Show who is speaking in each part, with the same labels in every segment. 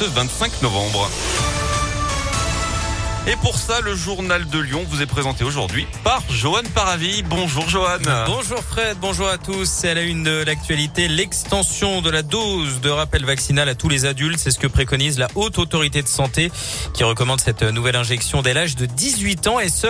Speaker 1: ce 25 novembre. Et pour ça, le journal de Lyon vous est présenté aujourd'hui par Johan Paravi. Bonjour Johan.
Speaker 2: Bonjour Fred, bonjour à tous. C'est à la une de l'actualité l'extension de la dose de rappel vaccinal à tous les adultes. C'est ce que préconise la haute autorité de santé qui recommande cette nouvelle injection dès l'âge de 18 ans et ce,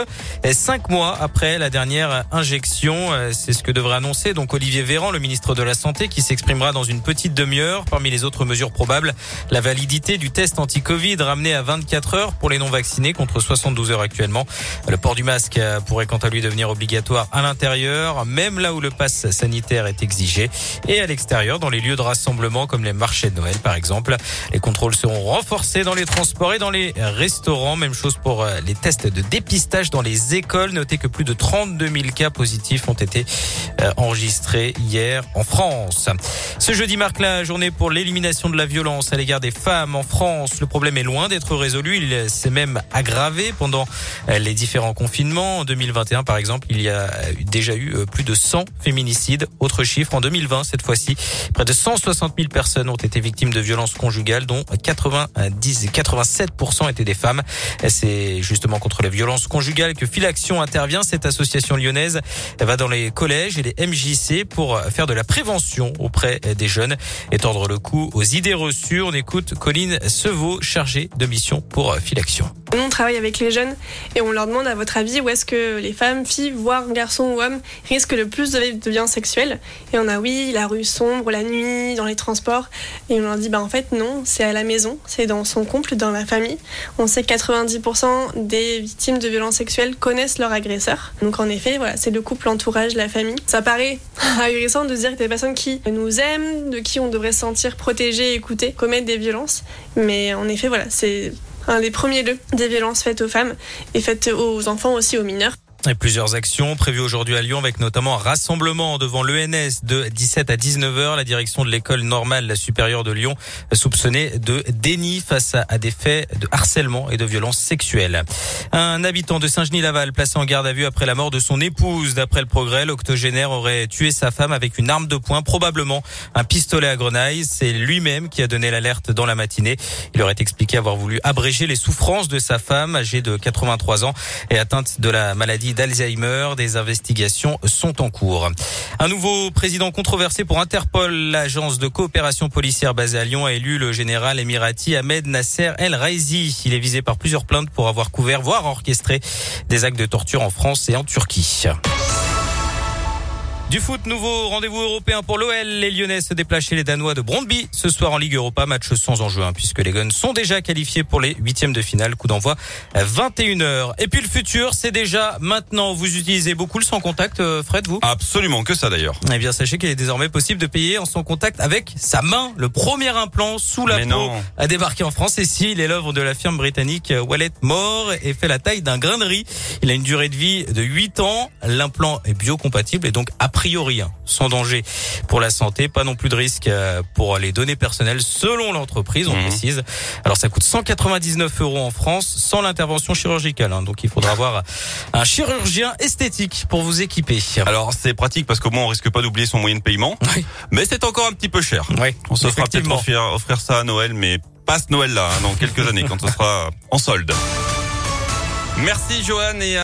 Speaker 2: cinq mois après la dernière injection. C'est ce que devrait annoncer donc Olivier Véran, le ministre de la Santé, qui s'exprimera dans une petite demi-heure. Parmi les autres mesures probables, la validité du test anti-Covid ramené à 24 heures pour les non vaccinés contre 72 heures actuellement. Le port du masque pourrait quant à lui devenir obligatoire à l'intérieur, même là où le pass sanitaire est exigé, et à l'extérieur, dans les lieux de rassemblement comme les marchés de Noël par exemple. Les contrôles seront renforcés dans les transports et dans les restaurants. Même chose pour euh, les tests de dépistage dans les écoles. Notez que plus de 32 000 cas positifs ont été euh, enregistrés hier en France. Ce jeudi marque la journée pour l'élimination de la violence à l'égard des femmes en France. Le problème est loin d'être résolu. Il s'est même aggravé aggravé pendant euh, les différents confinements. En 2021, par exemple, il y a déjà eu euh, plus de 100 féminicides. Autre chiffre, en 2020, cette fois-ci, près de 160 000 personnes ont été victimes de violences conjugales, dont 90 87% étaient des femmes. C'est justement contre les violences conjugales que Filaction intervient. Cette association lyonnaise va dans les collèges et les MJC pour faire de la prévention auprès des jeunes et tordre le cou aux idées reçues. On écoute Colline Sevaux, chargée de mission pour Filaction
Speaker 3: travaille avec les jeunes et on leur demande à votre avis où est-ce que les femmes, filles, voire garçons ou hommes risquent le plus de violences sexuelles. Et on a oui, la rue sombre, la nuit, dans les transports. Et on leur dit bah en fait non, c'est à la maison, c'est dans son couple, dans la famille. On sait que 90% des victimes de violences sexuelles connaissent leur agresseur. Donc en effet, voilà, c'est le couple, l'entourage, la famille. Ça paraît agressant de dire que des personnes qui nous aiment, de qui on devrait se sentir protégé, écouté, commettent des violences. Mais en effet, voilà, c'est un des premiers lieux des violences faites aux femmes et faites aux enfants aussi, aux mineurs.
Speaker 2: Et plusieurs actions prévues aujourd'hui à Lyon avec notamment un rassemblement devant l'ENS de 17 à 19h. La direction de l'école normale supérieure de Lyon soupçonnée de déni face à des faits de harcèlement et de violence sexuelle. Un habitant de Saint-Genis-Laval placé en garde à vue après la mort de son épouse. D'après le progrès, l'octogénaire aurait tué sa femme avec une arme de poing, probablement un pistolet à grenaille. C'est lui-même qui a donné l'alerte dans la matinée. Il aurait expliqué avoir voulu abréger les souffrances de sa femme âgée de 83 ans et atteinte de la maladie d'Alzheimer. Des investigations sont en cours. Un nouveau président controversé pour Interpol. L'agence de coopération policière basée à Lyon a élu le général émirati Ahmed Nasser El Raizi. Il est visé par plusieurs plaintes pour avoir couvert, voire orchestré des actes de torture en France et en Turquie. Du foot, nouveau rendez-vous européen pour l'OL. Les Lyonnais se déplacent chez les Danois de Brondby ce soir en Ligue Europa. Match sans enjeu hein, puisque les Guns sont déjà qualifiés pour les huitièmes de finale. Coup d'envoi 21h. Et puis le futur, c'est déjà maintenant. Vous utilisez beaucoup le sans contact, euh, Fred, vous?
Speaker 1: Absolument, que ça d'ailleurs.
Speaker 2: Eh bien, sachez qu'il est désormais possible de payer en sans contact avec sa main. Le premier implant sous la peau a débarqué en France. Et si il est l'œuvre de la firme britannique Wallet More et fait la taille d'un grain de riz. Il a une durée de vie de 8 ans. L'implant est biocompatible et donc après priori hein, sans danger pour la santé, pas non plus de risque euh, pour les données personnelles selon l'entreprise, on mmh. précise. Alors ça coûte 199 euros en France sans l'intervention chirurgicale, hein. donc il faudra avoir un chirurgien esthétique pour vous équiper.
Speaker 1: Alors c'est pratique parce qu'au moins on risque pas d'oublier son moyen de paiement, mais c'est encore un petit peu cher.
Speaker 2: Oui,
Speaker 1: on se fera peut-être offrir, offrir, ça à Noël, mais pas ce Noël là, hein, dans quelques années quand ce sera en solde. Merci Johan et